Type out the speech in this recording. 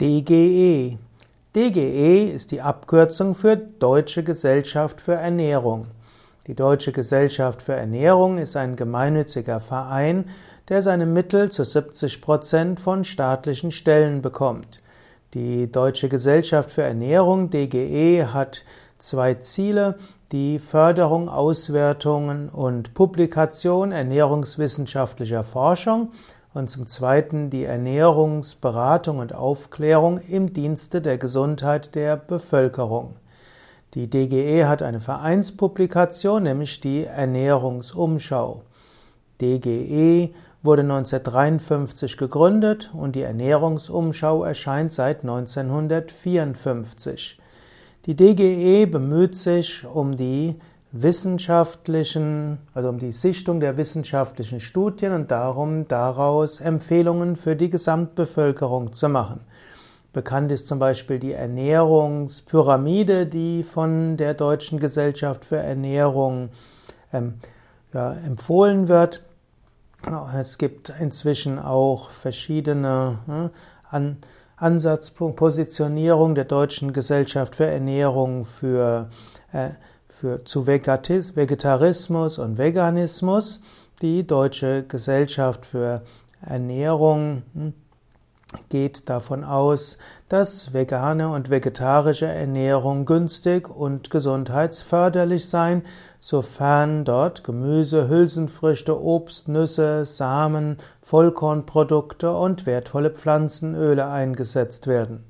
DGE. DGE ist die Abkürzung für Deutsche Gesellschaft für Ernährung. Die Deutsche Gesellschaft für Ernährung ist ein gemeinnütziger Verein, der seine Mittel zu 70 Prozent von staatlichen Stellen bekommt. Die Deutsche Gesellschaft für Ernährung, DGE, hat zwei Ziele, die Förderung, Auswertungen und Publikation ernährungswissenschaftlicher Forschung und zum Zweiten die Ernährungsberatung und Aufklärung im Dienste der Gesundheit der Bevölkerung. Die DGE hat eine Vereinspublikation, nämlich die Ernährungsumschau. DGE wurde 1953 gegründet und die Ernährungsumschau erscheint seit 1954. Die DGE bemüht sich um die wissenschaftlichen, also um die Sichtung der wissenschaftlichen Studien und darum, daraus Empfehlungen für die Gesamtbevölkerung zu machen. Bekannt ist zum Beispiel die Ernährungspyramide, die von der Deutschen Gesellschaft für Ernährung ähm, ja, empfohlen wird. Es gibt inzwischen auch verschiedene äh, an, Ansatzpunkt, Positionierung der Deutschen Gesellschaft für Ernährung für äh, für, zu Vegetarismus und Veganismus. Die Deutsche Gesellschaft für Ernährung hm, geht davon aus, dass vegane und vegetarische Ernährung günstig und gesundheitsförderlich sein, sofern dort Gemüse, Hülsenfrüchte, Obst, Nüsse, Samen, Vollkornprodukte und wertvolle Pflanzenöle eingesetzt werden.